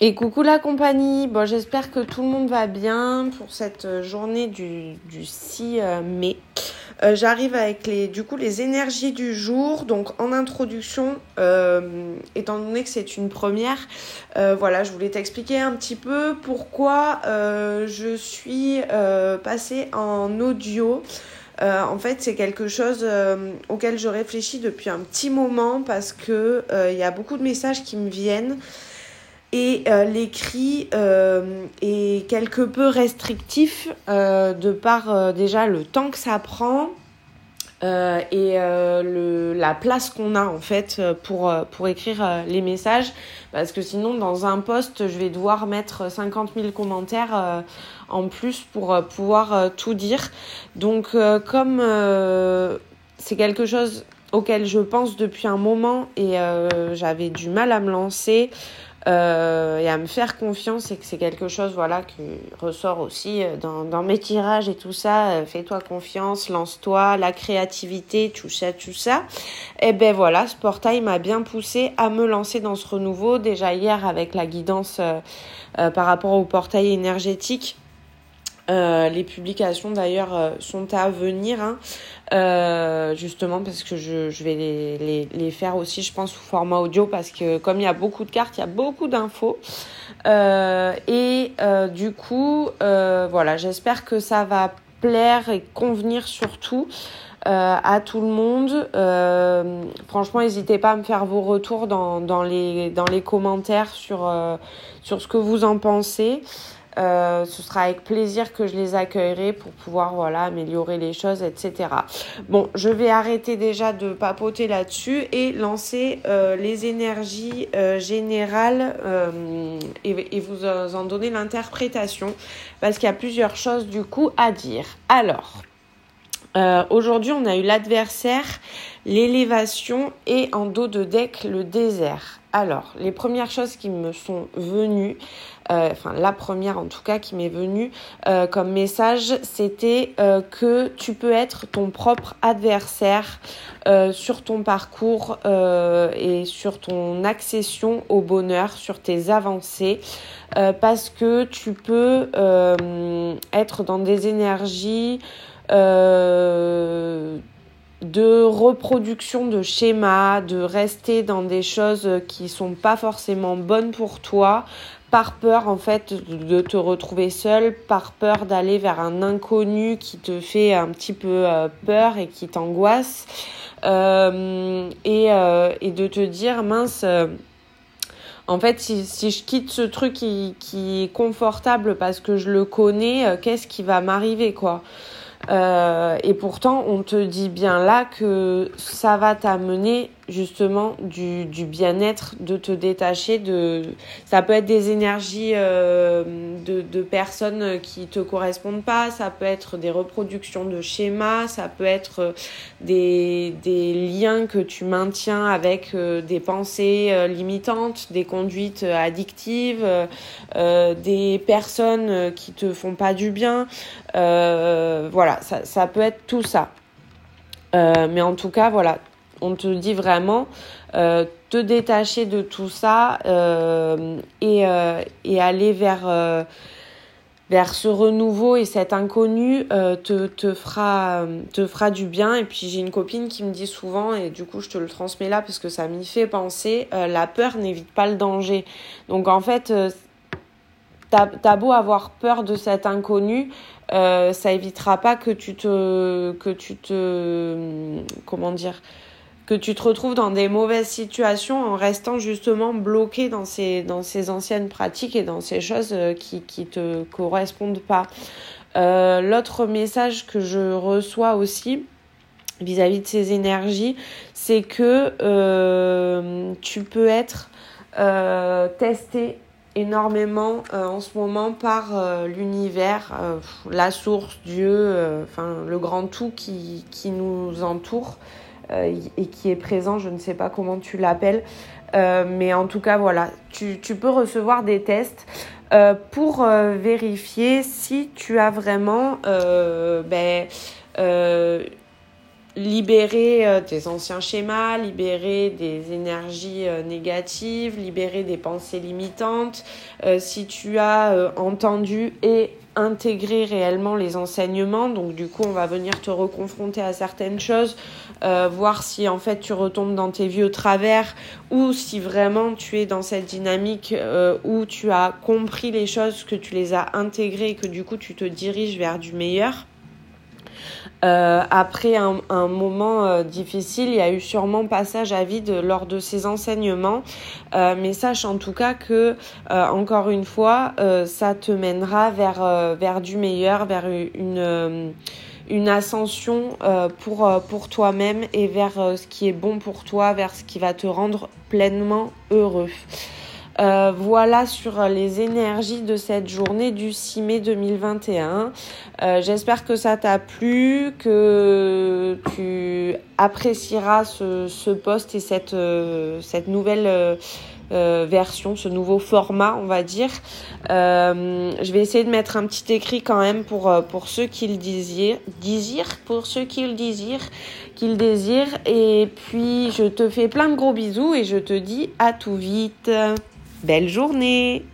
Et coucou la compagnie, bon j'espère que tout le monde va bien pour cette euh, journée du, du 6 euh, mai. Euh, J'arrive avec les, du coup, les énergies du jour. Donc en introduction, étant donné que c'est une première, voilà, je voulais t'expliquer un petit peu pourquoi je suis passée en audio. en fait, c'est quelque chose auquel je réfléchis depuis un petit moment parce que il y a beaucoup de messages qui me viennent et euh, l'écrit euh, est quelque peu restrictif euh, de par déjà le temps que ça prend et le, la place qu'on a en fait pour, pour écrire les messages. Parce que sinon dans un post je vais devoir mettre 50 000 commentaires en plus pour pouvoir tout dire. Donc comme c'est quelque chose auquel je pense depuis un moment et j'avais du mal à me lancer euh, et à me faire confiance et que c'est quelque chose voilà qui ressort aussi euh, dans, mes tirages et tout ça euh, fais-toi confiance lance-toi la créativité tout ça tout ça. Et ben voilà ce portail m'a bien poussé à me lancer dans ce renouveau. Déjà hier avec la guidance euh, euh, par rapport au portail énergétique euh, les publications d'ailleurs euh, sont à venir, hein, euh, justement parce que je, je vais les, les, les, faire aussi, je pense, sous format audio parce que comme il y a beaucoup de cartes, il y a beaucoup d'infos. Euh, et du coup, voilà, j'espère que ça va plaire et convenir surtout. Euh, à tout le monde. Euh, franchement, n'hésitez pas à me faire vos retours dans, dans, les, dans les commentaires sur, euh, sur ce que vous en pensez. Euh, ce sera avec plaisir que je les accueillerai pour pouvoir voilà améliorer les choses, etc. Bon, je vais arrêter déjà de papoter là-dessus et lancer euh, les énergies euh, générales et, et, vous en donner l'interprétation parce qu'il y a plusieurs choses du coup à dire. Alors. Aujourd'hui, on a eu l'adversaire, l'élévation et en dos de deck, le désert. Alors, les premières choses qui me sont venues, euh, enfin la première en tout cas qui m'est venue euh, comme message, c'était euh, que tu peux être ton propre adversaire sur ton parcours et sur ton accession au bonheur, sur tes avancées, parce que tu peux être dans des énergies de reproduction de schémas, de rester dans des choses qui sont pas forcément bonnes pour toi, par peur en fait de te retrouver seul, par peur d'aller vers un inconnu qui te fait un petit peu euh, peur et qui t'angoisse, euh, et, euh, et de te dire mince. Euh, en fait, si, si, je quitte ce truc qui, qui, est confortable parce que je le connais, euh, qu'est-ce qui va m'arriver, quoi? Et pourtant, on te dit bien là que ça va t'amener justement du, bien-être, de te détacher de. Ça peut être des énergies euh, de, personnes qui te correspondent pas, ça peut être des reproductions de schémas, ça peut être des, des liens que tu maintiens avec euh, des pensées euh, limitantes, des conduites addictives, euh, des personnes qui te font pas du bien. voilà, ça, ça peut être tout ça. mais en tout cas, voilà, on te dit vraiment euh, te détacher de tout ça euh, et, euh, et, aller vers, ce renouveau et cet inconnu te, te, fera, du bien. Et puis j'ai une copine qui me dit souvent, et du coup je te le transmets là parce que ça m'y fait penser, la peur n'évite pas le danger. Donc en fait, t'as as beau avoir peur de cet inconnu, ça évitera pas que tu te que tu te comment dire que tu te retrouves dans des mauvaises situations en restant justement bloqué dans ces, dans ces anciennes pratiques et dans ces choses euh, qui, qui te correspondent pas. Euh, L'autre message que je reçois aussi vis-à-vis -vis de ces énergies, c'est que euh, tu peux être testé énormément en ce moment par l'univers, la source, Dieu, enfin le grand tout qui, qui nous entoure et qui est présent, je ne sais pas comment tu l'appelles, euh, mais en tout cas voilà, tu, peux recevoir des tests euh, pour vérifier si tu as vraiment ben, libérer euh, tes anciens schémas, libérer des énergies euh, négatives, libérer des pensées limitantes. Euh, si tu as entendu et intégré réellement les enseignements, donc du coup on va venir te reconfronter à certaines choses, voir si en fait tu retombes dans tes vieux travers ou si vraiment tu es dans cette dynamique où tu as compris les choses, que tu les as intégrées et que du coup tu te diriges vers du meilleur. Euh, après un, moment euh, difficile, il y a eu sûrement passage à vide lors de ces enseignements, euh, mais sache en tout cas que, encore une fois, ça te mènera vers, du meilleur, vers une, ascension pour toi-même et vers ce qui est bon pour toi, vers ce qui va te rendre pleinement heureux. Euh, voilà sur les énergies de cette journée du 6 mai 2021. Euh, j'espère que ça t'a plu, que tu apprécieras ce, ce post et cette, euh, nouvelle version, ce nouveau format, on va dire. je vais essayer de mettre un petit écrit quand même pour, pour ceux qui le désirent, désirent, pour ceux qui le désirent, qui désirent. Et puis, je te fais plein de gros bisous et je te dis à tout vite. Belle journée